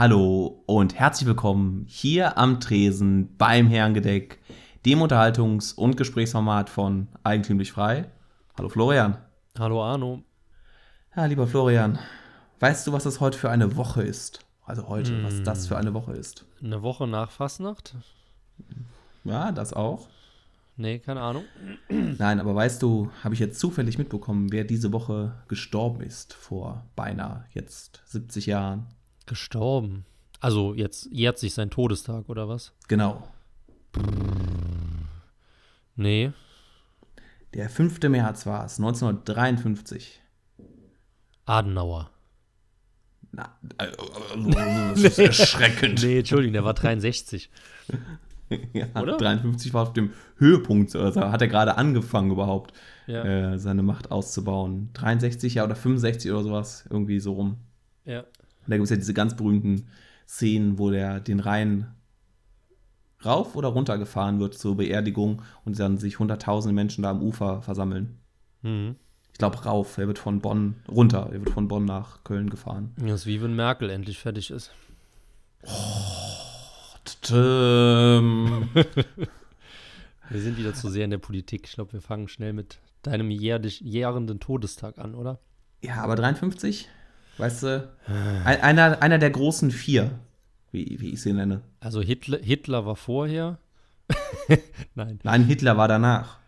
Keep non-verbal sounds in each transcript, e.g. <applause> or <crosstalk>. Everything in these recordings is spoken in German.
Hallo und herzlich willkommen hier am Tresen beim Herrengedeck, dem Unterhaltungs- und Gesprächsformat von Eigentümlich Frei. Hallo Florian. Hallo Arno. Ja, lieber Florian, weißt du, was das heute für eine Woche ist? Also heute, mm. was das für eine Woche ist? Eine Woche nach Fastnacht? Ja, das auch. Nee, keine Ahnung. Nein, aber weißt du, habe ich jetzt zufällig mitbekommen, wer diese Woche gestorben ist vor beinahe jetzt 70 Jahren. Gestorben. Also jetzt jährt sich sein Todestag, oder was? Genau. Nee. Der 5. März war es, 1953. Adenauer. Na, also, das ist <laughs> erschreckend. Nee, Entschuldigung, der war 63. <laughs> ja, Oder? 53 war auf dem Höhepunkt, also hat er gerade angefangen überhaupt, ja. äh, seine Macht auszubauen. 63 ja oder 65 oder sowas, irgendwie so rum. Ja. Und da gibt es ja diese ganz berühmten Szenen, wo der den Rhein rauf oder runter gefahren wird zur Beerdigung und dann sich hunderttausende Menschen da am Ufer versammeln. Mhm. Ich glaube rauf, er wird von Bonn runter, er wird von Bonn nach Köln gefahren. Das ist wie wenn Merkel endlich fertig ist. Oh, <laughs> wir sind wieder zu sehr in der Politik. Ich glaube, wir fangen schnell mit deinem jährlich, jährenden Todestag an, oder? Ja, aber 53? Weißt du? einer, einer der großen vier, wie, wie ich sie nenne. Also Hitler, Hitler war vorher. <laughs> Nein. Nein, Hitler war danach.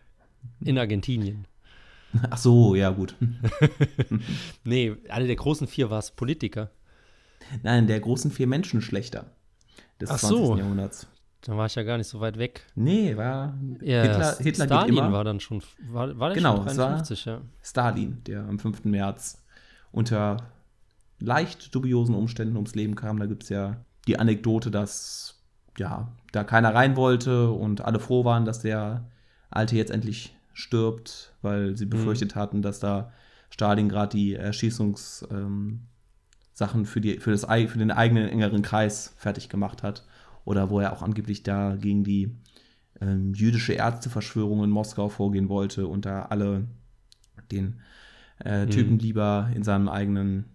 In Argentinien. Ach so, ja, gut. <laughs> nee, einer der großen vier war es Politiker. Nein, der großen vier Menschenschlechter des Ach 20. So. Jahrhunderts. Dann war ich ja gar nicht so weit weg. Nee, war ja, Hitler, Hitler Stalin geht immer. war dann schon, war, war der genau, schon 53, ja. Stalin, der am 5. März unter leicht dubiosen Umständen ums Leben kam. Da gibt es ja die Anekdote, dass ja, da keiner rein wollte und alle froh waren, dass der Alte jetzt endlich stirbt, weil sie mhm. befürchtet mhm. hatten, dass da Stalin gerade die Erschießungssachen ähm, für, die, für, das, für den eigenen engeren Kreis fertig gemacht hat. Oder wo er auch angeblich da gegen die ähm, jüdische Ärzteverschwörung in Moskau vorgehen wollte und da alle den äh, Typen mhm. lieber in seinem eigenen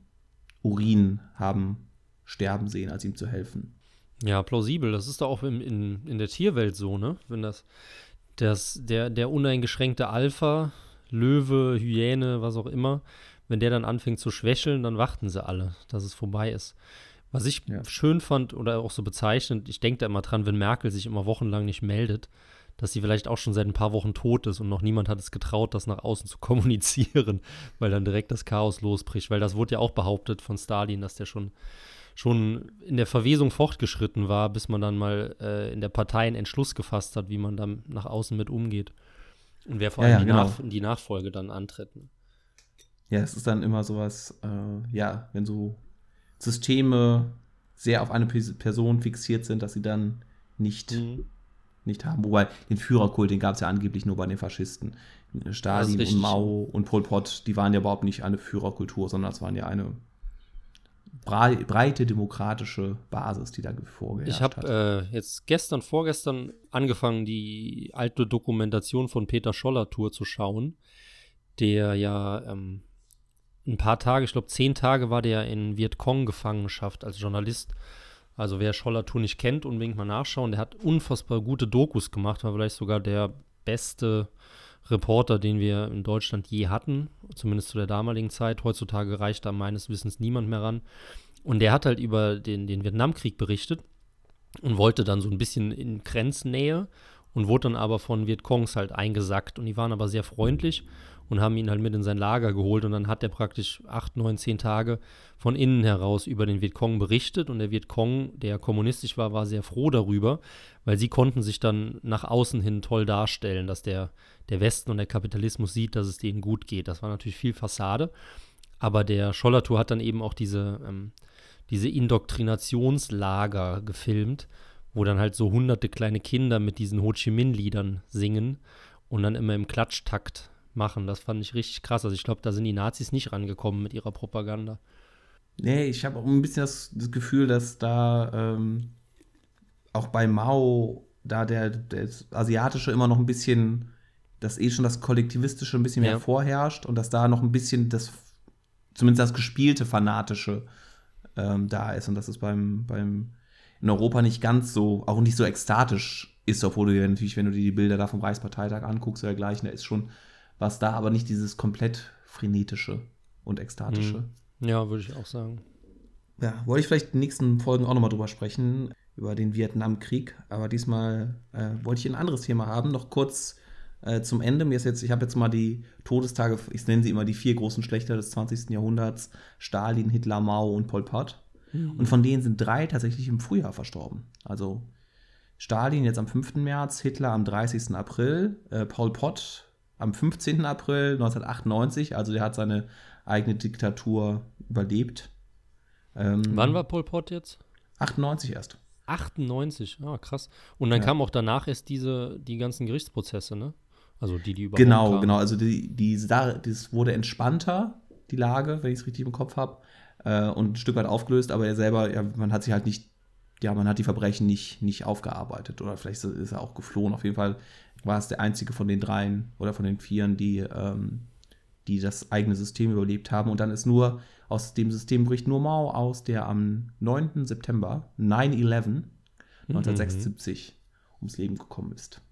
Urin haben sterben sehen, als ihm zu helfen. Ja, plausibel. Das ist doch auch in, in, in der Tierwelt so, ne? Wenn das, das der, der uneingeschränkte Alpha, Löwe, Hyäne, was auch immer, wenn der dann anfängt zu schwächeln, dann warten sie alle, dass es vorbei ist. Was ich ja. schön fand oder auch so bezeichnend, ich denke da immer dran, wenn Merkel sich immer wochenlang nicht meldet, dass sie vielleicht auch schon seit ein paar Wochen tot ist und noch niemand hat es getraut, das nach außen <laughs> zu kommunizieren, weil dann direkt das Chaos losbricht. Weil das wurde ja auch behauptet von Stalin, dass der schon, schon in der Verwesung fortgeschritten war, bis man dann mal äh, in der Partei einen Entschluss gefasst hat, wie man dann nach außen mit umgeht. Und wer vor allem ja, ja, die, genau. Nach die, Nachfolge dann antritt. Ne? Ja, es ist dann immer sowas, äh, ja, wenn so Systeme sehr auf eine Person fixiert sind, dass sie dann nicht mhm nicht haben. Wobei den Führerkult, den gab es ja angeblich nur bei den Faschisten. Stalin und Mao und Pol Pot, die waren ja überhaupt nicht eine Führerkultur, sondern es waren ja eine breite demokratische Basis, die da vorgeherrscht ich hab, hat. Ich habe äh, jetzt gestern, vorgestern angefangen, die alte Dokumentation von Peter Scholler Tour zu schauen, der ja ähm, ein paar Tage, ich glaube zehn Tage war der in Vietcong-Gefangenschaft als Journalist also wer Scholler-Tour nicht kennt, unbedingt mal nachschauen. Der hat unfassbar gute Dokus gemacht, war vielleicht sogar der beste Reporter, den wir in Deutschland je hatten, zumindest zu der damaligen Zeit. Heutzutage reicht da meines Wissens niemand mehr ran. Und der hat halt über den, den Vietnamkrieg berichtet und wollte dann so ein bisschen in Grenznähe und wurde dann aber von Vietcongs halt eingesackt. Und die waren aber sehr freundlich und haben ihn halt mit in sein Lager geholt. Und dann hat er praktisch acht, neun, zehn Tage von innen heraus über den Vietcong berichtet. Und der Vietcong, der kommunistisch war, war sehr froh darüber, weil sie konnten sich dann nach außen hin toll darstellen, dass der, der Westen und der Kapitalismus sieht, dass es denen gut geht. Das war natürlich viel Fassade, aber der Schollertour hat dann eben auch diese, ähm, diese Indoktrinationslager gefilmt, wo dann halt so hunderte kleine Kinder mit diesen Ho Chi Minh-Liedern singen und dann immer im Klatschtakt machen. Das fand ich richtig krass. Also ich glaube, da sind die Nazis nicht rangekommen mit ihrer Propaganda. Nee, ich habe auch ein bisschen das, das Gefühl, dass da ähm, auch bei Mao da der, der Asiatische immer noch ein bisschen, dass eh schon das Kollektivistische ein bisschen mehr ja. vorherrscht und dass da noch ein bisschen das, zumindest das gespielte Fanatische ähm, da ist und dass es beim, beim in Europa nicht ganz so, auch nicht so ekstatisch ist, obwohl du ja natürlich, wenn du dir die Bilder da vom Reichsparteitag anguckst oder dergleichen, da ist schon was da, aber nicht dieses komplett frenetische und ekstatische. Mhm. Ja, würde ich auch sagen. Ja, wollte ich vielleicht in den nächsten Folgen auch nochmal drüber sprechen, über den Vietnamkrieg, aber diesmal äh, wollte ich ein anderes Thema haben, noch kurz äh, zum Ende. Mir ist jetzt, ich habe jetzt mal die Todestage, ich nenne sie immer die vier großen Schlechter des 20. Jahrhunderts: Stalin, Hitler, Mao und Pol Pot. Mhm. Und von denen sind drei tatsächlich im Frühjahr verstorben. Also Stalin jetzt am 5. März, Hitler am 30. April, äh, Pol Pot am 15. April 1998. Also der hat seine eigene Diktatur überlebt. Ähm, Wann war Pol Pot jetzt? 98 erst. 98, ah, krass. Und dann ja. kamen auch danach erst diese, die ganzen Gerichtsprozesse, ne? Also die, die überhaupt Genau, kamen. genau. Also die, die, das wurde entspannter, die Lage, wenn ich es richtig im Kopf habe, äh, und ein Stück weit aufgelöst, aber er selber, ja, man hat sich halt nicht, ja, man hat die Verbrechen nicht, nicht aufgearbeitet oder vielleicht ist er auch geflohen. Auf jeden Fall war es der einzige von den dreien oder von den vieren, die, ähm, die das eigene System überlebt haben. Und dann ist nur, aus dem System bricht nur Mao aus, der am 9. September 9-11 1976 mhm. ums Leben gekommen ist.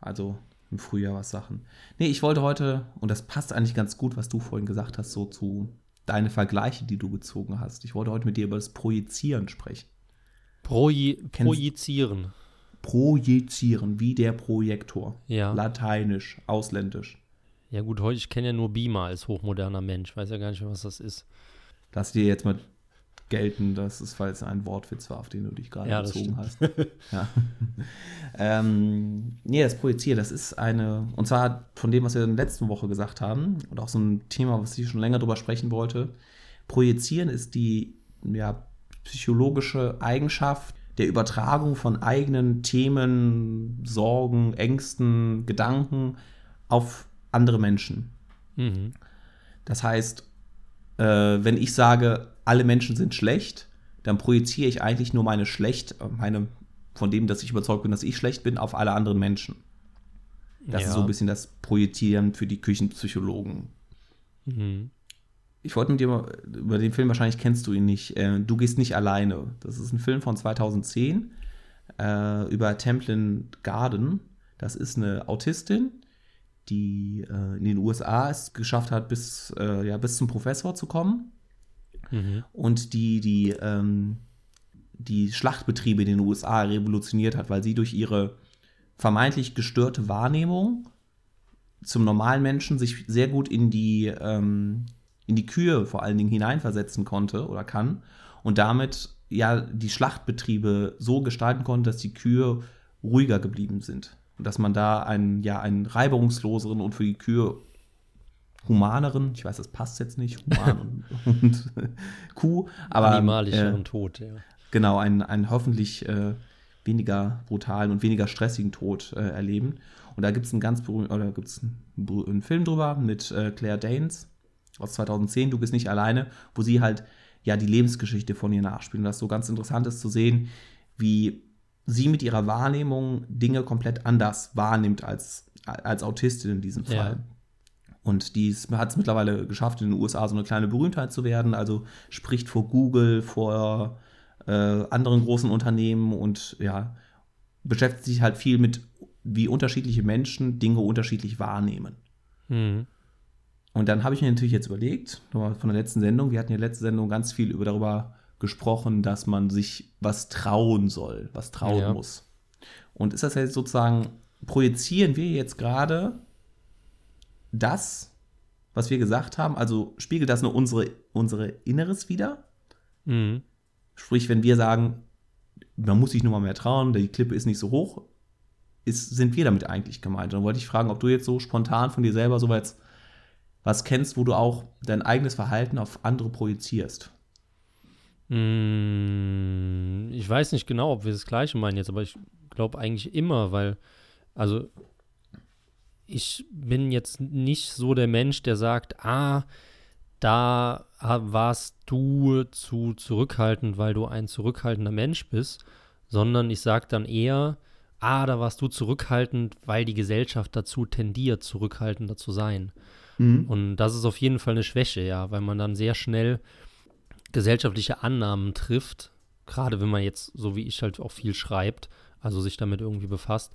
Also im Frühjahr was Sachen. Nee, ich wollte heute, und das passt eigentlich ganz gut, was du vorhin gesagt hast, so zu deine Vergleiche, die du gezogen hast. Ich wollte heute mit dir über das Projizieren sprechen. Proji projizieren. Projizieren, wie der Projektor. Ja. Lateinisch, ausländisch. Ja gut, heute, ich kenne ja nur Beamer als hochmoderner Mensch. Weiß ja gar nicht, was das ist. Lass dir jetzt mal gelten, dass es falls ein Wortwitz war, auf den du dich gerade ja, bezogen hast. ja. <laughs> ähm, nee, das Projizieren, das ist eine, und zwar von dem, was wir in der letzten Woche gesagt haben, und auch so ein Thema, was ich schon länger drüber sprechen wollte. Projizieren ist die ja, psychologische Eigenschaft der Übertragung von eigenen Themen, Sorgen, Ängsten, Gedanken auf andere Menschen. Mhm. Das heißt, äh, wenn ich sage, alle Menschen sind schlecht, dann projiziere ich eigentlich nur meine schlecht, meine, von dem, dass ich überzeugt bin, dass ich schlecht bin, auf alle anderen Menschen. Das ja. ist so ein bisschen das Projizieren für die Küchenpsychologen. Mhm. Ich wollte mit dir über den Film, wahrscheinlich kennst du ihn nicht, äh, Du gehst nicht alleine. Das ist ein Film von 2010 äh, über Templin Garden. Das ist eine Autistin, die äh, in den USA es geschafft hat, bis, äh, ja, bis zum Professor zu kommen. Mhm. Und die, die, ähm, die Schlachtbetriebe in den USA revolutioniert hat, weil sie durch ihre vermeintlich gestörte Wahrnehmung zum normalen Menschen sich sehr gut in die, ähm, in die Kühe vor allen Dingen hineinversetzen konnte oder kann und damit ja die Schlachtbetriebe so gestalten konnte, dass die Kühe ruhiger geblieben sind. Und dass man da einen, ja, einen reibungsloseren und für die Kühe humaneren, ich weiß, das passt jetzt nicht, human <laughs> und, und Kuh, aber animalischeren äh, Tod, ja. Genau, einen, einen hoffentlich äh, weniger brutalen und weniger stressigen Tod äh, erleben. Und da gibt es einen ganz berühmten, oder gibt es einen, einen, Film drüber mit äh, Claire Danes aus 2010, Du bist nicht alleine, wo sie halt ja die Lebensgeschichte von ihr nachspielt. Und das so ganz interessant ist zu sehen, wie sie mit ihrer Wahrnehmung Dinge komplett anders wahrnimmt als, als Autistin in diesem Fall. Ja. Und die hat es mittlerweile geschafft, in den USA so eine kleine Berühmtheit zu werden. Also spricht vor Google, vor äh, anderen großen Unternehmen und ja, beschäftigt sich halt viel mit, wie unterschiedliche Menschen Dinge unterschiedlich wahrnehmen. Mhm. Und dann habe ich mir natürlich jetzt überlegt, von der letzten Sendung, wir hatten ja letzte Sendung ganz viel über darüber gesprochen, dass man sich was trauen soll, was trauen ja. muss. Und ist das jetzt sozusagen, projizieren wir jetzt gerade das, was wir gesagt haben, also spiegelt das nur unsere, unsere Inneres wieder? Mhm. Sprich, wenn wir sagen, man muss sich nur mal mehr trauen, die Klippe ist nicht so hoch, ist, sind wir damit eigentlich gemeint? dann wollte ich fragen, ob du jetzt so spontan von dir selber so was kennst, wo du auch dein eigenes Verhalten auf andere projizierst. Mm, ich weiß nicht genau, ob wir das Gleiche meinen jetzt, aber ich glaube eigentlich immer, weil, also ich bin jetzt nicht so der Mensch, der sagt, ah, da warst du zu zurückhaltend, weil du ein zurückhaltender Mensch bist, sondern ich sage dann eher, ah, da warst du zurückhaltend, weil die Gesellschaft dazu tendiert, zurückhaltender zu sein. Mhm. Und das ist auf jeden Fall eine Schwäche, ja, weil man dann sehr schnell gesellschaftliche Annahmen trifft, gerade wenn man jetzt, so wie ich halt auch viel schreibt, also sich damit irgendwie befasst,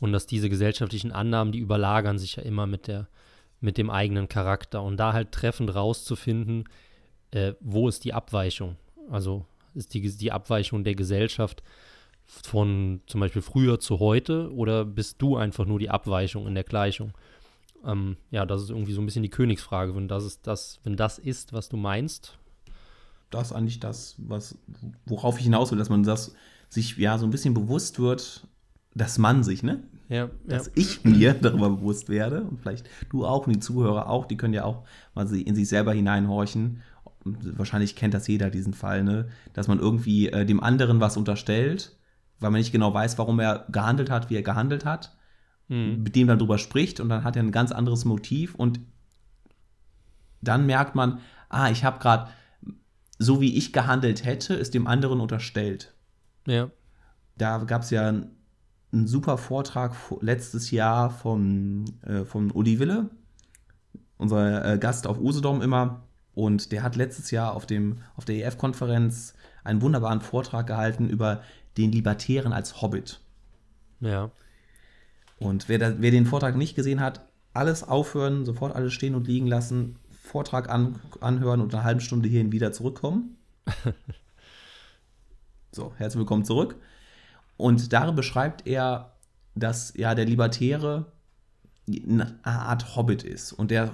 und dass diese gesellschaftlichen Annahmen, die überlagern sich ja immer mit der, mit dem eigenen Charakter. Und da halt treffend rauszufinden, äh, wo ist die Abweichung? Also ist die, die Abweichung der Gesellschaft von zum Beispiel früher zu heute oder bist du einfach nur die Abweichung in der Gleichung? Ähm, ja, das ist irgendwie so ein bisschen die Königsfrage, wenn das ist das, wenn das ist, was du meinst. Das ist eigentlich das, was, worauf ich hinaus will, dass man das sich ja so ein bisschen bewusst wird, dass man sich, ne? Ja, dass ja. ich mir <laughs> darüber bewusst werde und vielleicht du auch und die Zuhörer auch, die können ja auch mal in sich selber hineinhorchen. Wahrscheinlich kennt das jeder, diesen Fall, ne? Dass man irgendwie äh, dem anderen was unterstellt, weil man nicht genau weiß, warum er gehandelt hat, wie er gehandelt hat, mhm. mit dem dann drüber spricht und dann hat er ein ganz anderes Motiv und dann merkt man, ah, ich habe gerade, so wie ich gehandelt hätte, ist dem anderen unterstellt. Ja. Da gab es ja einen super Vortrag letztes Jahr von, äh, von Uli Wille, unser äh, Gast auf Usedom immer. Und der hat letztes Jahr auf, dem, auf der EF-Konferenz einen wunderbaren Vortrag gehalten über den Libertären als Hobbit. Ja. Und wer, da, wer den Vortrag nicht gesehen hat, alles aufhören, sofort alles stehen und liegen lassen, Vortrag an, anhören und eine halbe Stunde hierhin wieder zurückkommen. <laughs> so, herzlich willkommen zurück. Und darin beschreibt er, dass ja der Libertäre eine Art Hobbit ist und der,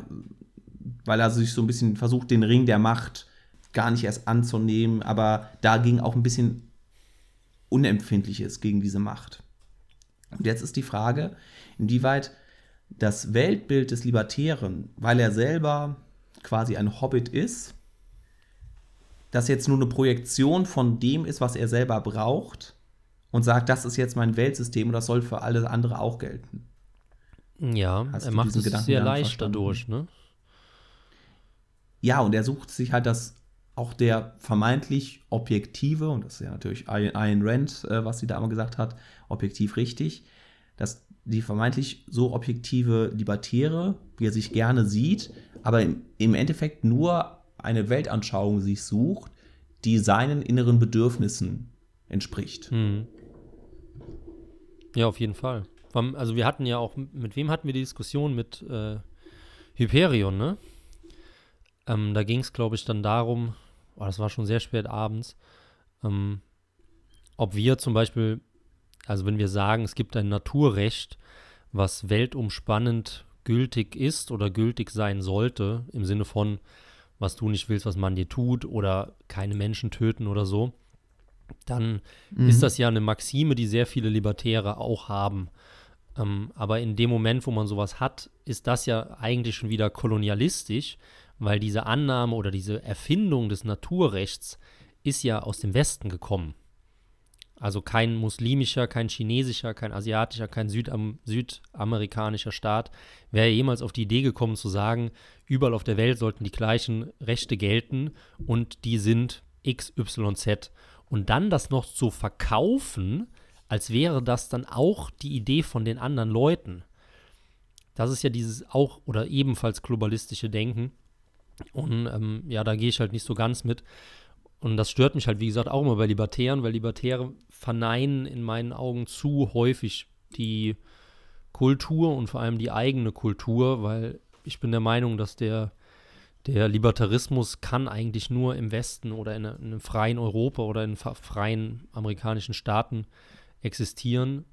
weil er sich so ein bisschen versucht, den Ring der Macht gar nicht erst anzunehmen, aber dagegen auch ein bisschen unempfindlich ist gegen diese Macht. Und jetzt ist die Frage, inwieweit das Weltbild des Libertären, weil er selber quasi ein Hobbit ist, das jetzt nur eine Projektion von dem ist, was er selber braucht, und sagt, das ist jetzt mein Weltsystem und das soll für alle andere auch gelten. Ja, Hast er macht es sehr leicht verstanden? dadurch, ne? Ja, und er sucht sich halt das auch der vermeintlich objektive, und das ist ja natürlich Ayn Rand, äh, was sie da immer gesagt hat, objektiv richtig, dass die vermeintlich so objektive Libertäre, wie er sich gerne sieht, aber im, im Endeffekt nur eine Weltanschauung sich sucht, die seinen inneren Bedürfnissen entspricht. Mhm. Ja, auf jeden Fall. Also wir hatten ja auch, mit wem hatten wir die Diskussion? Mit äh, Hyperion, ne? Ähm, da ging es, glaube ich, dann darum, oh, das war schon sehr spät abends, ähm, ob wir zum Beispiel, also wenn wir sagen, es gibt ein Naturrecht, was weltumspannend gültig ist oder gültig sein sollte, im Sinne von, was du nicht willst, was man dir tut oder keine Menschen töten oder so, dann mhm. ist das ja eine Maxime, die sehr viele Libertäre auch haben. Ähm, aber in dem Moment, wo man sowas hat, ist das ja eigentlich schon wieder kolonialistisch, weil diese Annahme oder diese Erfindung des Naturrechts ist ja aus dem Westen gekommen. Also kein muslimischer, kein chinesischer, kein asiatischer, kein Südam südamerikanischer Staat wäre jemals auf die Idee gekommen zu sagen, überall auf der Welt sollten die gleichen Rechte gelten und die sind XYZ. Und dann das noch zu verkaufen, als wäre das dann auch die Idee von den anderen Leuten. Das ist ja dieses auch oder ebenfalls globalistische Denken. Und ähm, ja, da gehe ich halt nicht so ganz mit. Und das stört mich halt, wie gesagt, auch immer bei Libertären, weil Libertäre verneinen in meinen Augen zu häufig die Kultur und vor allem die eigene Kultur, weil ich bin der Meinung, dass der der Libertarismus kann eigentlich nur im Westen oder in, in einem freien Europa oder in freien amerikanischen Staaten existieren.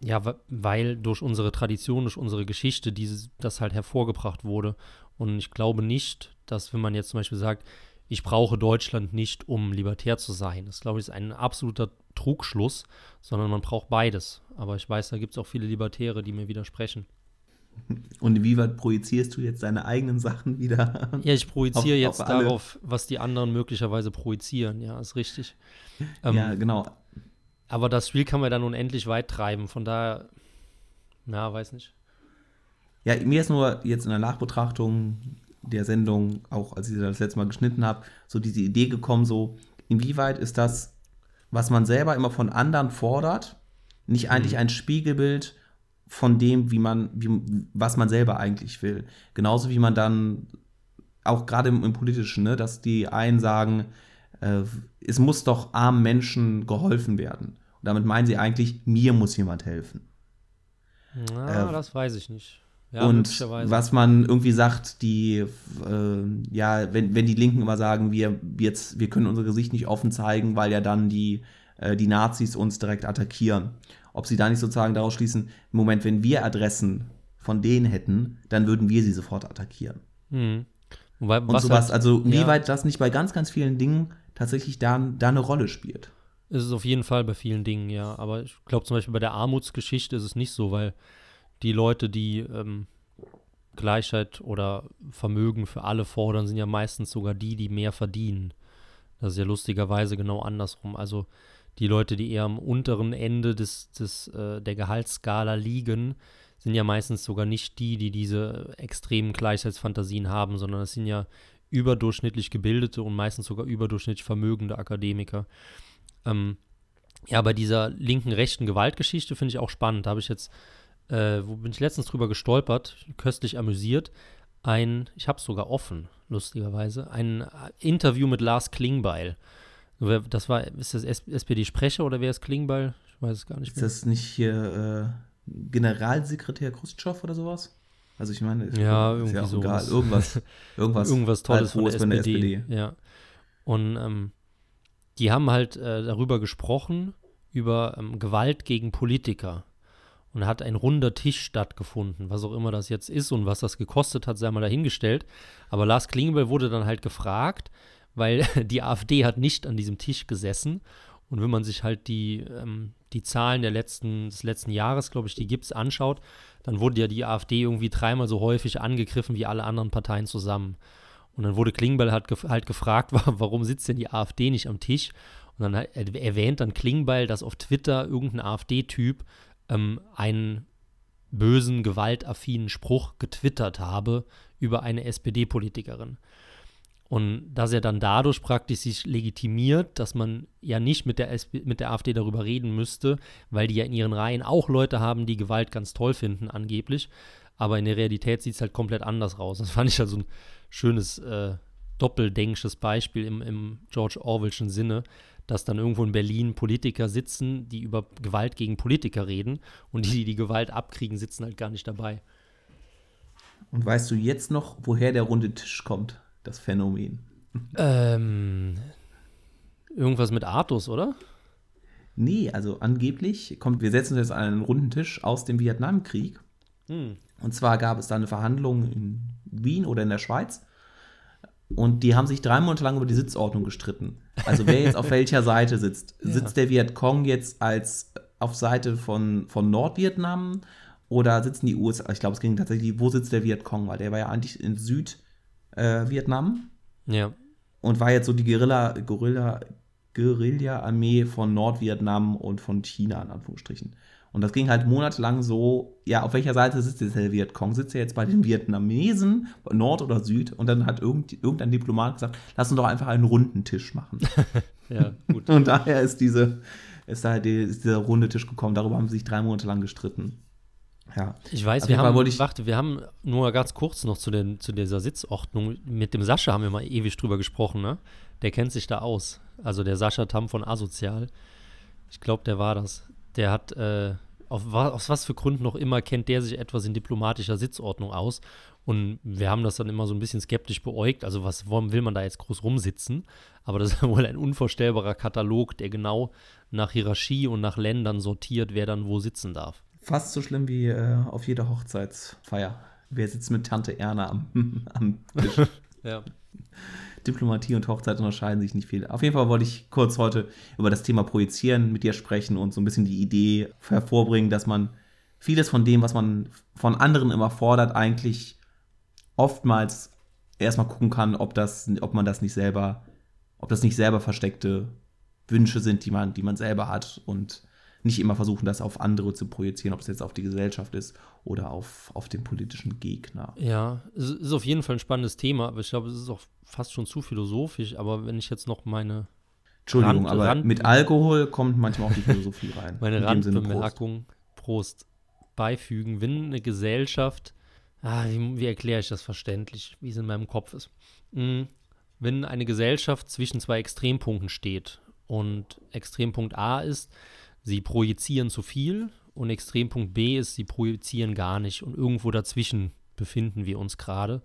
Ja, weil durch unsere Tradition, durch unsere Geschichte dieses, das halt hervorgebracht wurde. Und ich glaube nicht, dass wenn man jetzt zum Beispiel sagt, ich brauche Deutschland nicht, um libertär zu sein. Das glaube ich ist ein absoluter Trugschluss, sondern man braucht beides. Aber ich weiß, da gibt es auch viele Libertäre, die mir widersprechen. Und inwieweit projizierst du jetzt deine eigenen Sachen wieder? Ja, ich projiziere jetzt auf darauf, was die anderen möglicherweise projizieren. Ja, ist richtig. Ähm, ja, genau. Aber das Spiel kann man dann unendlich weit treiben. Von daher, na, weiß nicht. Ja, mir ist nur jetzt in der Nachbetrachtung der Sendung, auch als ich das letzte Mal geschnitten habe, so diese Idee gekommen, so inwieweit ist das, was man selber immer von anderen fordert, nicht eigentlich mhm. ein Spiegelbild von dem, wie man, wie, was man selber eigentlich will. Genauso wie man dann auch gerade im, im, Politischen, ne, dass die einen sagen, äh, es muss doch armen Menschen geholfen werden. Und damit meinen sie eigentlich, mir muss jemand helfen. Na, äh, das weiß ich nicht. Ja, und was man irgendwie sagt, die, äh, ja, wenn, wenn die Linken immer sagen, wir, jetzt, wir können unser Gesicht nicht offen zeigen, weil ja dann die, äh, die Nazis uns direkt attackieren. Ob sie da nicht sozusagen daraus schließen, im Moment, wenn wir Adressen von denen hätten, dann würden wir sie sofort attackieren. Mhm. Wobei, und sowas, halt, also wie weit das nicht bei ganz, ganz vielen Dingen tatsächlich da, da eine Rolle spielt. Ist es auf jeden Fall bei vielen Dingen, ja. Aber ich glaube zum Beispiel bei der Armutsgeschichte ist es nicht so, weil die Leute, die ähm, Gleichheit oder Vermögen für alle fordern, sind ja meistens sogar die, die mehr verdienen. Das ist ja lustigerweise genau andersrum. Also die Leute, die eher am unteren Ende des, des, äh, der Gehaltsskala liegen, sind ja meistens sogar nicht die, die diese extremen Gleichheitsfantasien haben, sondern es sind ja überdurchschnittlich gebildete und meistens sogar überdurchschnittlich vermögende Akademiker. Ähm, ja, bei dieser linken rechten Gewaltgeschichte finde ich auch spannend. Da habe ich jetzt äh, wo bin ich letztens drüber gestolpert, köstlich amüsiert, ein, ich habe es sogar offen, lustigerweise, ein Interview mit Lars Klingbeil. Das war, ist das SPD-Sprecher oder wer ist Klingbeil? Ich weiß es gar nicht mehr. Ist das nicht hier äh, Generalsekretär Khrushchev oder sowas? Also ich meine, ja, irgendwie ja so <laughs> irgendwas, irgendwas, irgendwas Tolles von der SPD. SPD. Ja. Und ähm, die haben halt äh, darüber gesprochen über ähm, Gewalt gegen Politiker und hat ein runder Tisch stattgefunden, was auch immer das jetzt ist und was das gekostet hat, sei mal dahingestellt. Aber Lars Klingbeil wurde dann halt gefragt, weil <laughs> die AfD hat nicht an diesem Tisch gesessen. Und wenn man sich halt die, ähm, die Zahlen der letzten, des letzten Jahres, glaube ich, die gibt es, anschaut, dann wurde ja die AfD irgendwie dreimal so häufig angegriffen wie alle anderen Parteien zusammen. Und dann wurde Klingbeil halt, gef halt gefragt, <laughs> warum sitzt denn die AfD nicht am Tisch? Und dann erwähnt dann Klingbeil, dass auf Twitter irgendein AfD-Typ ähm, einen bösen, gewaltaffinen Spruch getwittert habe über eine SPD-Politikerin. Und dass er dann dadurch praktisch sich legitimiert, dass man ja nicht mit der, SP, mit der AfD darüber reden müsste, weil die ja in ihren Reihen auch Leute haben, die Gewalt ganz toll finden, angeblich. Aber in der Realität sieht es halt komplett anders raus. Das fand ich also ein schönes äh, doppeldenksches Beispiel im, im George Orwellschen Sinne, dass dann irgendwo in Berlin Politiker sitzen, die über Gewalt gegen Politiker reden und die, die die Gewalt abkriegen, sitzen halt gar nicht dabei. Und weißt du jetzt noch, woher der runde Tisch kommt, das Phänomen? Ähm, irgendwas mit Artus, oder? Nee, also angeblich kommt, wir setzen uns jetzt an einen runden Tisch aus dem Vietnamkrieg. Hm. Und zwar gab es da eine Verhandlung in Wien oder in der Schweiz. Und die haben sich drei Monate lang über die Sitzordnung gestritten. Also wer jetzt auf <laughs> welcher Seite sitzt. Ja. Sitzt der Vietcong jetzt als auf Seite von, von Nordvietnam oder sitzen die USA? Ich glaube, es ging tatsächlich, wo sitzt der Vietcong? Weil der war ja eigentlich in Südvietnam. Äh, ja. Und war jetzt so die Guerilla, Guerilla, Guerilla-Armee von Nordvietnam und von China, in Anführungsstrichen. Und das ging halt monatelang so, ja, auf welcher Seite sitzt jetzt der Vietcong? Sitzt er jetzt bei den Vietnamesen, Nord oder Süd? Und dann hat irgend, irgendein Diplomat gesagt, lass uns doch einfach einen runden Tisch machen. <laughs> ja, gut. Und daher ist, diese, ist, da ist dieser runde Tisch gekommen. Darüber haben sie sich drei Monate lang gestritten. Ja. Ich weiß, wir haben, ich warte, wir haben nur ganz kurz noch zu, den, zu dieser Sitzordnung. Mit dem Sascha haben wir mal ewig drüber gesprochen, ne? Der kennt sich da aus. Also der Sascha Tam von Asozial. Ich glaube, der war das. Der hat äh, auf, aus was für Gründen noch immer kennt der sich etwas in diplomatischer Sitzordnung aus. Und wir haben das dann immer so ein bisschen skeptisch beäugt. Also, was warum will man da jetzt groß rumsitzen? Aber das ist <laughs> wohl ein unvorstellbarer Katalog, der genau nach Hierarchie und nach Ländern sortiert, wer dann wo sitzen darf. Fast so schlimm wie äh, auf jeder Hochzeitsfeier. Wer sitzt mit Tante Erna am, <laughs> am Tisch? <laughs> ja. Diplomatie und Hochzeit unterscheiden sich nicht viel. Auf jeden Fall wollte ich kurz heute über das Thema Projizieren mit dir sprechen und so ein bisschen die Idee hervorbringen, dass man vieles von dem, was man von anderen immer fordert, eigentlich oftmals erstmal gucken kann, ob das, ob man das nicht selber, ob das nicht selber versteckte Wünsche sind, die man, die man selber hat und nicht immer versuchen, das auf andere zu projizieren, ob es jetzt auf die Gesellschaft ist oder auf, auf den politischen Gegner. Ja, es ist auf jeden Fall ein spannendes Thema, aber ich glaube, es ist auch fast schon zu philosophisch. Aber wenn ich jetzt noch meine. Entschuldigung, Rand, aber Rand, mit Alkohol kommt manchmal auch die Philosophie rein. <laughs> meine Randbemerkung, Prost. Prost, beifügen, wenn eine Gesellschaft. Ah, wie, wie erkläre ich das verständlich, wie es in meinem Kopf ist? mh, wenn eine Gesellschaft zwischen zwei Extrempunkten steht und Extrempunkt A ist, sie projizieren zu viel und Extrempunkt B ist, sie projizieren gar nicht und irgendwo dazwischen befinden wir uns gerade,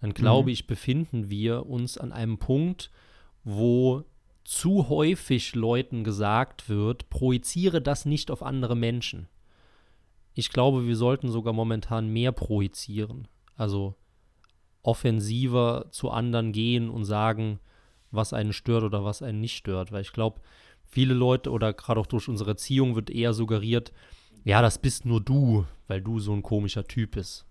dann glaube Mhm. ich, befinden wir uns an einem Punkt, wo zu häufig Leuten gesagt wird, projiziere das nicht auf andere Menschen. Ich glaube, wir sollten sogar momentan mehr projizieren. Also offensiver zu anderen gehen und sagen, was einen stört oder was einen nicht stört. Weil ich glaube, viele Leute oder gerade auch durch unsere Erziehung wird eher suggeriert, ja, das bist nur du, weil du so ein komischer Typ bist.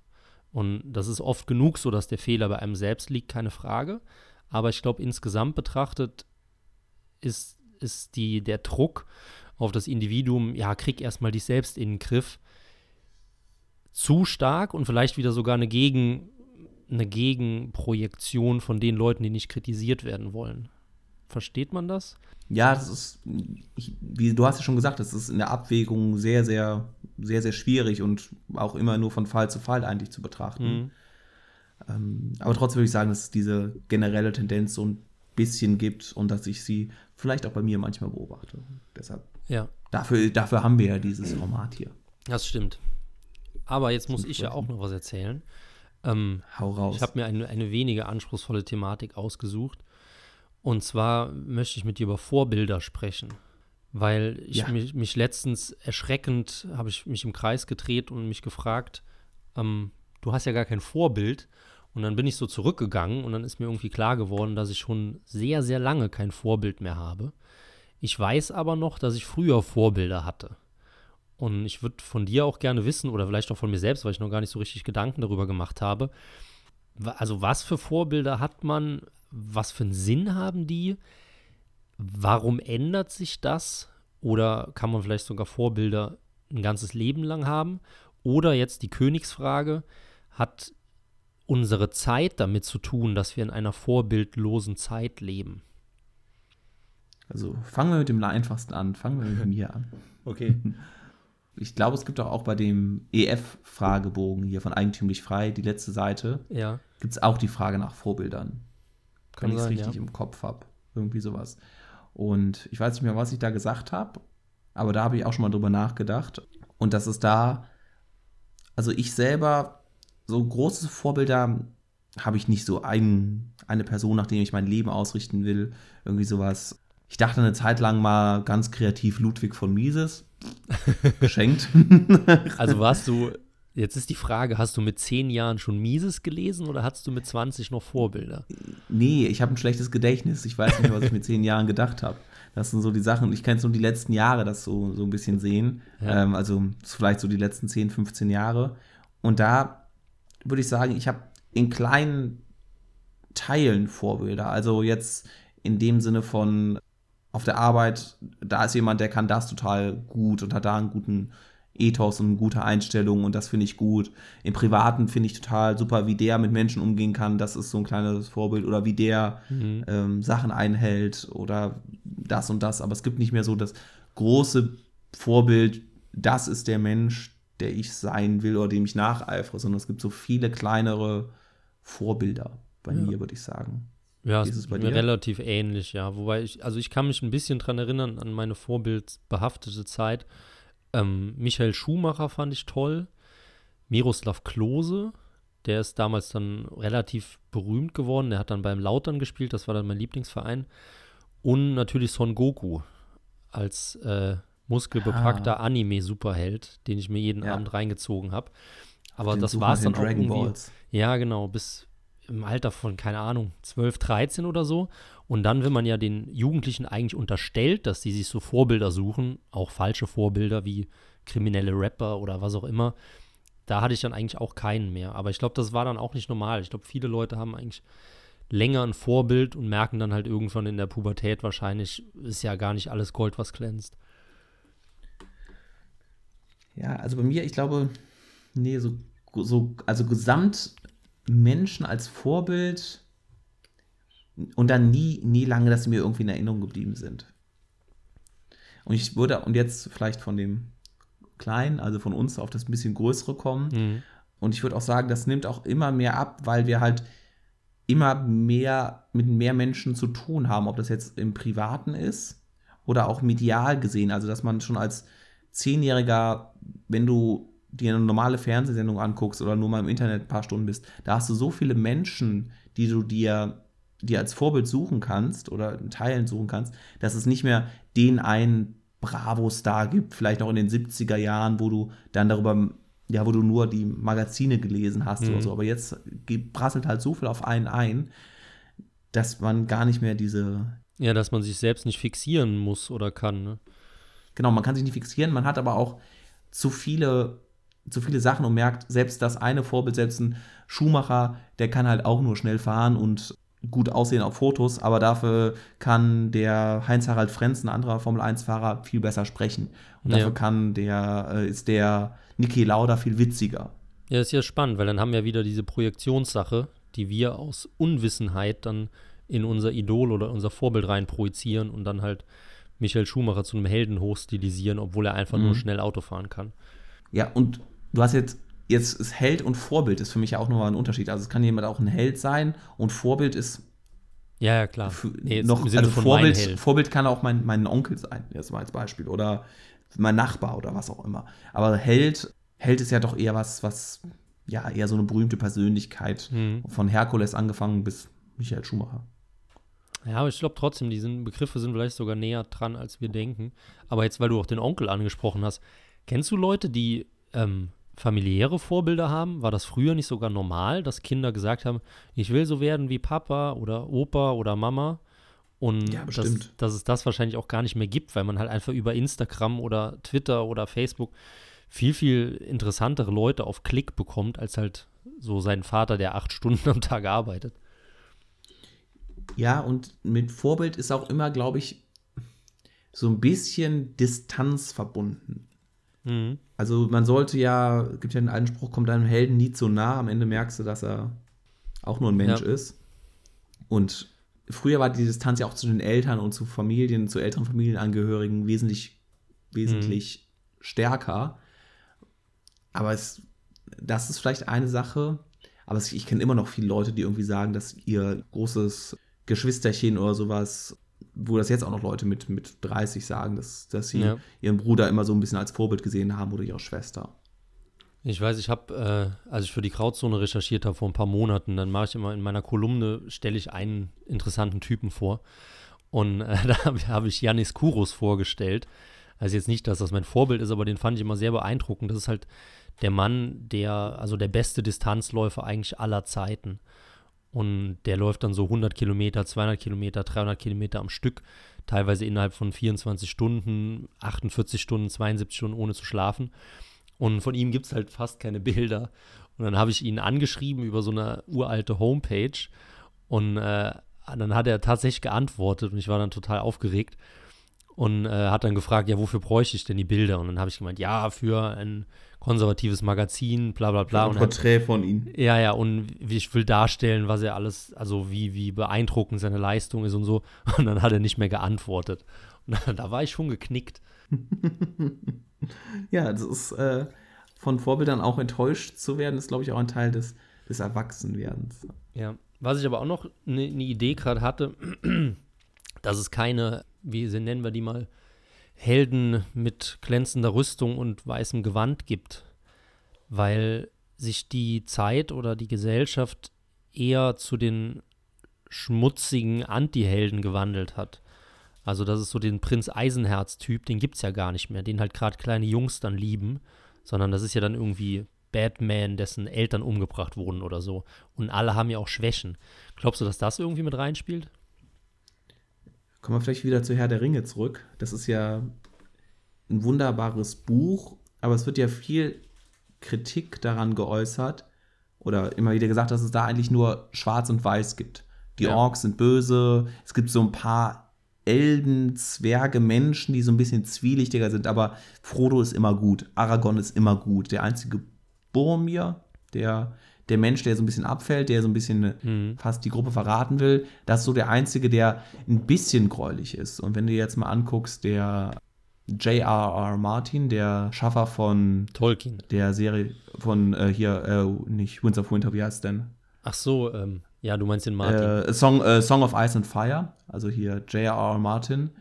Und das ist oft genug so, dass der Fehler bei einem selbst liegt, keine Frage. Aber ich glaube, insgesamt betrachtet ist, ist die, der Druck auf das Individuum, ja, krieg erstmal dich selbst in den Griff, zu stark und vielleicht wieder sogar eine, Gegen, eine Gegenprojektion von den Leuten, die nicht kritisiert werden wollen. Versteht man das? Ja, das ist, ich, wie du hast ja schon gesagt, das ist in der Abwägung sehr, sehr, sehr, sehr schwierig und auch immer nur von Fall zu Fall eigentlich zu betrachten. Mhm. Ähm, aber trotzdem würde ich sagen, dass es diese generelle Tendenz so ein bisschen gibt und dass ich sie vielleicht auch bei mir manchmal beobachte. Deshalb, Ja, dafür, dafür haben wir ja dieses Format hier. das stimmt. Aber jetzt muss ich ja auch noch was erzählen. Ähm, Hau raus. Ich habe mir eine, eine weniger anspruchsvolle Thematik ausgesucht. Und zwar möchte ich mit dir über Vorbilder sprechen. Weil ich Ja. mich, mich letztens erschreckend habe ich mich im Kreis gedreht und mich gefragt, ähm, du hast ja gar kein Vorbild. Und dann bin ich so zurückgegangen und dann ist mir irgendwie klar geworden, dass ich schon sehr, sehr lange kein Vorbild mehr habe. Ich weiß aber noch, dass ich früher Vorbilder hatte. Und ich würde von dir auch gerne wissen, oder vielleicht auch von mir selbst, weil ich noch gar nicht so richtig Gedanken darüber gemacht habe. Also, was für Vorbilder hat man? Was für einen Sinn haben die? Warum ändert sich das? Oder kann man vielleicht sogar Vorbilder ein ganzes Leben lang haben? Oder jetzt die Königsfrage, hat unsere Zeit damit zu tun, dass wir in einer vorbildlosen Zeit leben? Also fangen wir mit dem einfachsten an. Fangen wir mit mir an. <laughs> Okay. <laughs> Ich glaube, es gibt auch, auch bei dem EF-Fragebogen hier von Eigentümlich Frei, die letzte Seite, Ja, gibt es auch die Frage nach Vorbildern. Kann Wenn ich es richtig ja. im Kopf habe. Irgendwie sowas. Und ich weiß nicht mehr, was ich da gesagt habe, aber da habe ich auch schon mal drüber nachgedacht. Und das ist da, also ich selber, so große Vorbilder habe ich nicht so ein, eine Person, nach der ich mein Leben ausrichten will. Irgendwie sowas. Ich dachte eine Zeit lang mal ganz kreativ Ludwig von Mises. <laughs> Geschenkt. also warst du, jetzt ist die Frage, hast du mit zehn Jahren schon Mises gelesen oder hattest du mit 20 noch Vorbilder? Nee, ich habe ein schlechtes Gedächtnis. Ich weiß nicht was ich mit zehn Jahren gedacht habe. Das sind so die Sachen, ich kann jetzt nur die letzten Jahre das so, so ein bisschen sehen. Ja. Ähm, also vielleicht so die letzten 10, 15 Jahre. Und da würde ich sagen, ich habe in kleinen Teilen Vorbilder. Also jetzt in dem Sinne von auf der Arbeit, da ist jemand, der kann das total gut und hat da einen guten Ethos und gute Einstellung und das finde ich gut. Im Privaten finde ich total super, wie der mit Menschen umgehen kann. Das ist so ein kleines Vorbild. Oder wie der Mhm. ähm, Sachen einhält oder das und das. Aber es gibt nicht mehr so das große Vorbild, das ist der Mensch, der ich sein will oder dem ich nacheifere, sondern es gibt so viele kleinere Vorbilder bei Ja. mir, würde ich sagen. Ja, ist es bei mir dir? relativ ähnlich, ja. Wobei ich, also ich kann mich ein bisschen dran erinnern an meine vorbildbehaftete Zeit. Ähm, Michael Schumacher fand ich toll. Miroslav Klose, der ist damals dann relativ berühmt geworden. Der hat dann beim Lautern gespielt, das war dann mein Lieblingsverein. Und natürlich Son Goku als äh, muskelbepackter Anime-Superheld, den ich mir jeden Ja. Abend reingezogen habe. Aber das war es dann auch Dragon irgendwie. Balls. Ja, genau, bis im Alter von, keine Ahnung, 12, 13 oder so. Und dann, wenn man ja den Jugendlichen eigentlich unterstellt, dass sie sich so Vorbilder suchen, auch falsche Vorbilder wie kriminelle Rapper oder was auch immer, da hatte ich dann eigentlich auch keinen mehr. Aber ich glaube, das war dann auch nicht normal. Ich glaube, viele Leute haben eigentlich länger ein Vorbild und merken dann halt irgendwann in der Pubertät wahrscheinlich, ist ja gar nicht alles Gold, was glänzt. Ja, also bei mir, ich glaube, nee, so, so also gesamt Menschen als Vorbild und dann nie, nie lange, dass sie mir irgendwie in Erinnerung geblieben sind. Und ich würde, und jetzt vielleicht von dem Kleinen, also von uns auf das ein bisschen Größere kommen. Mhm. Und ich würde auch sagen, das nimmt auch immer mehr ab, weil wir halt immer mehr mit mehr Menschen zu tun haben, ob das jetzt im Privaten ist oder auch medial gesehen. Also, dass man schon als Zehnjähriger, wenn du dir eine normale Fernsehsendung anguckst oder nur mal im Internet ein paar Stunden bist, da hast du so viele Menschen, die du dir, dir als Vorbild suchen kannst oder in Teilen suchen kannst, dass es nicht mehr den einen Bravo-Star gibt, vielleicht auch in den 70er Jahren, wo du dann darüber, ja, wo du nur die Magazine gelesen hast mhm. oder so. Aber jetzt prasselt halt so viel auf einen ein, dass man gar nicht mehr diese. Ja, dass man sich selbst nicht fixieren muss oder kann, ne? Genau, man kann sich nicht fixieren, man hat aber auch zu viele, zu viele Sachen und merkt, selbst das eine Vorbild, selbst ein Schuhmacher, der kann halt auch nur schnell fahren und gut aussehen auf Fotos, aber dafür kann der Heinz-Harald Frenz, ein anderer Formel-1-Fahrer, viel besser sprechen. Und dafür ja. kann der, äh, ist der Niki Lauda viel witziger. Ja, ist ja spannend, weil dann haben wir wieder diese Projektionssache, die wir aus Unwissenheit dann in unser Idol oder unser Vorbild rein projizieren und dann halt Michael Schumacher zu einem Helden hochstilisieren, obwohl er einfach mhm. nur schnell Auto fahren kann. Ja, und du hast jetzt jetzt ist Held und Vorbild ist für mich ja auch nochmal ein Unterschied. Also es kann jemand auch ein Held sein und Vorbild ist ja, ja klar. Nee, noch, also Vorbild, Vorbild kann auch mein, mein Onkel sein, jetzt mal als Beispiel. Oder mein Nachbar oder was auch immer. Aber Held, Held ist ja doch eher was, was, ja, eher so eine berühmte Persönlichkeit. Mhm. Von Herkules angefangen bis Michael Schumacher. Ja, aber ich glaube trotzdem, die Begriffe sind vielleicht sogar näher dran, als wir denken. Aber jetzt, weil du auch den Onkel angesprochen hast, kennst du Leute, die ähm, familiäre Vorbilder haben? War das früher nicht sogar normal, dass Kinder gesagt haben, ich will so werden wie Papa oder Opa oder Mama? Und ja, dass, dass, es das wahrscheinlich auch gar nicht mehr gibt, weil man halt einfach über Instagram oder Twitter oder Facebook viel, viel interessantere Leute auf Klick bekommt, als halt so sein Vater, der acht Stunden am Tag arbeitet. Ja, und mit Vorbild ist auch immer, glaube ich, so ein bisschen Distanz verbunden. Mhm. Also man sollte ja, gibt ja einen alten Spruch, kommt einem Helden nie zu nah, am Ende merkst du, dass er auch nur ein Mensch ja. ist. Und früher war die Distanz ja auch zu den Eltern und zu Familien, zu älteren Familienangehörigen wesentlich, wesentlich mhm. stärker. Aber es, das ist vielleicht eine Sache. Aber ich kenne immer noch viele Leute, die irgendwie sagen, dass ihr großes Geschwisterchen oder sowas wo das jetzt auch noch Leute mit, mit 30 sagen, dass, dass sie ja. ihren Bruder immer so ein bisschen als Vorbild gesehen haben oder ihre Schwester. Ich weiß, ich habe, äh, als ich für die Krautzone recherchiert habe vor ein paar Monaten, dann mache ich immer in meiner Kolumne, stelle ich einen interessanten Typen vor. Und äh, <laughs> da habe hab ich Janis Kouros vorgestellt. Also jetzt nicht, dass das mein Vorbild ist, aber den fand ich immer sehr beeindruckend. Das ist halt der Mann, der, also der beste Distanzläufer eigentlich aller Zeiten. Und der läuft dann so 100 Kilometer, 200 Kilometer, 300 Kilometer am Stück, teilweise innerhalb von 24 Stunden, 48 Stunden, 72 Stunden ohne zu schlafen. Und von ihm gibt es halt fast keine Bilder. Und dann habe ich ihn angeschrieben über so eine uralte Homepage. Und äh, dann hat er tatsächlich geantwortet und ich war dann total aufgeregt und äh, hat dann gefragt, ja, wofür bräuchte ich denn die Bilder? Und dann habe ich gemeint, ja, für ein konservatives Magazin, bla bla bla. Ein Porträt von ihm. Ja, ja, und ich will darstellen, was er alles, also wie, wie beeindruckend seine Leistung ist und so. <laughs> Und dann hat er nicht mehr geantwortet. Und da, da war ich schon geknickt. <laughs> ja, das ist äh, von Vorbildern auch enttäuscht zu werden, ist, glaube ich, auch ein Teil des, des Erwachsenwerdens. Ja, was ich aber auch noch eine ne Idee gerade hatte, <clears throat> dass es keine, wie nennen wir die mal, Helden mit glänzender Rüstung und weißem Gewand gibt, weil sich die Zeit oder die Gesellschaft eher zu den schmutzigen Anti-Helden gewandelt hat. Also das ist so den Prinz Eisenherz-Typ, den gibt es ja gar nicht mehr, den halt gerade kleine Jungs dann lieben, sondern das ist ja dann irgendwie Batman, dessen Eltern umgebracht wurden oder so. Und alle haben ja auch Schwächen. Glaubst du, dass das irgendwie mit reinspielt? Kommen wir vielleicht wieder zu Herr der Ringe zurück. Das ist ja ein wunderbares Buch, aber es wird ja viel Kritik daran geäußert oder immer wieder gesagt, dass es da eigentlich nur Schwarz und Weiß gibt. Die ja. Orks sind böse, es gibt so ein paar Elben, Zwerge, Menschen, die so ein bisschen zwielichtiger sind, aber Frodo ist immer gut, Aragorn ist immer gut. Der einzige Boromir, der der Mensch, der so ein bisschen abfällt, der so ein bisschen mhm. fast die Gruppe verraten will, das ist so der Einzige, der ein bisschen gräulich ist. Und wenn du dir jetzt mal anguckst, der J.R.R. Martin, der Schaffer von Tolkien, der Serie von äh, hier, äh, nicht Winds of Winter, wie heißt denn? Ach so, ähm, Ja, du meinst den Martin. Äh, Song, äh, Song of Ice and Fire, also hier J.R.R. Martin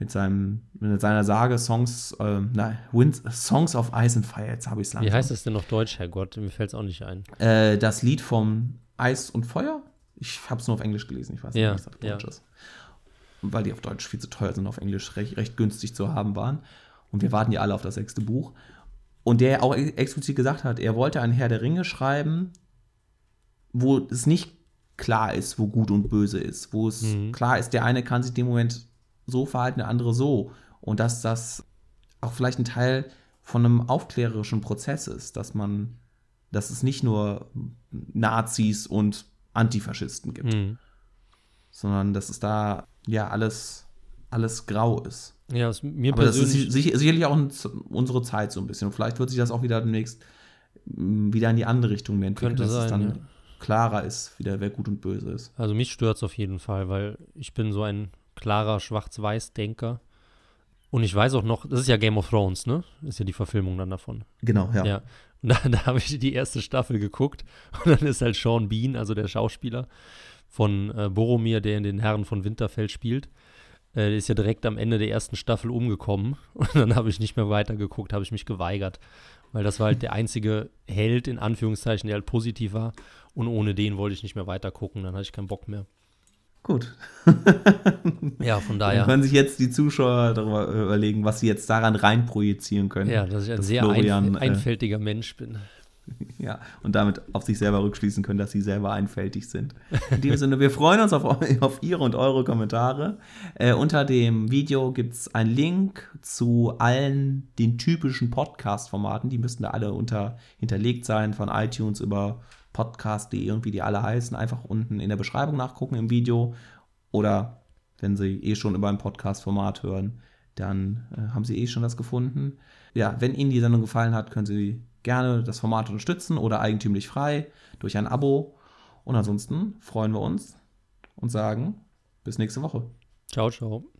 mit, seinem, mit seiner Sage Songs, äh, nein, Wind, Songs of Ice and Fire, jetzt habe ich es langsam. Wie heißt das denn auf Deutsch, Herrgott? Mir fällt es auch nicht ein. Äh, das Lied vom Eis und Feuer? Ich habe es nur auf Englisch gelesen, ich weiß nicht, Ja, was das auf ja. Deutsch ist. Weil die auf Deutsch viel zu teuer sind, auf Englisch recht, recht günstig zu haben waren. Und wir warten ja alle auf das sechste Buch. Und der auch ex- explizit gesagt hat, er wollte ein Herr der Ringe schreiben, wo es nicht klar ist, wo gut und böse ist, wo es Mhm. klar ist, der eine kann sich in dem Moment so verhalten, der andere so. Und dass das auch vielleicht ein Teil von einem aufklärerischen Prozess ist, dass man, dass es nicht nur Nazis und Antifaschisten gibt, Hm. sondern dass es da ja alles, alles grau ist. Ja, es, mir Aber das ist persönlich. sicher- sicherlich auch unsere Zeit so ein bisschen. Und vielleicht wird sich das auch wieder demnächst m, wieder in die andere Richtung entwickeln, Könnte dass es sein, dann ja. klarer ist, wieder wer gut und böse ist. Also mich stört es auf jeden Fall, weil ich bin so ein klarer Schwarz-Weiß-Denker. Und ich weiß auch noch, das ist ja Game of Thrones, ne? Ist ja die Verfilmung dann davon. Genau, ja. Ja. Und da, da habe ich die erste Staffel geguckt und dann ist halt Sean Bean, also der Schauspieler von äh, Boromir, der in den Herren von Winterfell spielt, äh, der ist ja direkt am Ende der ersten Staffel umgekommen <laughs> und dann habe ich nicht mehr weitergeguckt, habe ich mich geweigert, weil das war halt der einzige Held in Anführungszeichen, der halt positiv war und ohne den wollte ich nicht mehr weitergucken, dann hatte ich keinen Bock mehr. Gut. Ja, von Dann daher, können sich jetzt die Zuschauer darüber äh, überlegen, was sie jetzt daran rein projizieren können. ja, dass ich ein dass sehr Florian, äh, einfältiger Mensch bin. Ja, und damit auf sich selber rückschließen können, dass sie selber einfältig sind. In dem Sinne, wir freuen uns auf, auf Ihre und eure Kommentare. Äh, unter dem Video gibt es einen Link zu allen den typischen Podcast-Formaten. Die müssten da alle unter, hinterlegt sein, von iTunes über podcast.de und wie die alle heißen. Einfach unten in der Beschreibung nachgucken im Video. Oder wenn Sie eh schon über ein Podcast-Format hören, dann äh, haben Sie eh schon das gefunden. Ja, wenn Ihnen die Sendung gefallen hat, können Sie gerne das Format unterstützen oder eigentümlich frei durch ein Abo. Und ansonsten freuen wir uns und sagen bis nächste Woche. Ciao, ciao.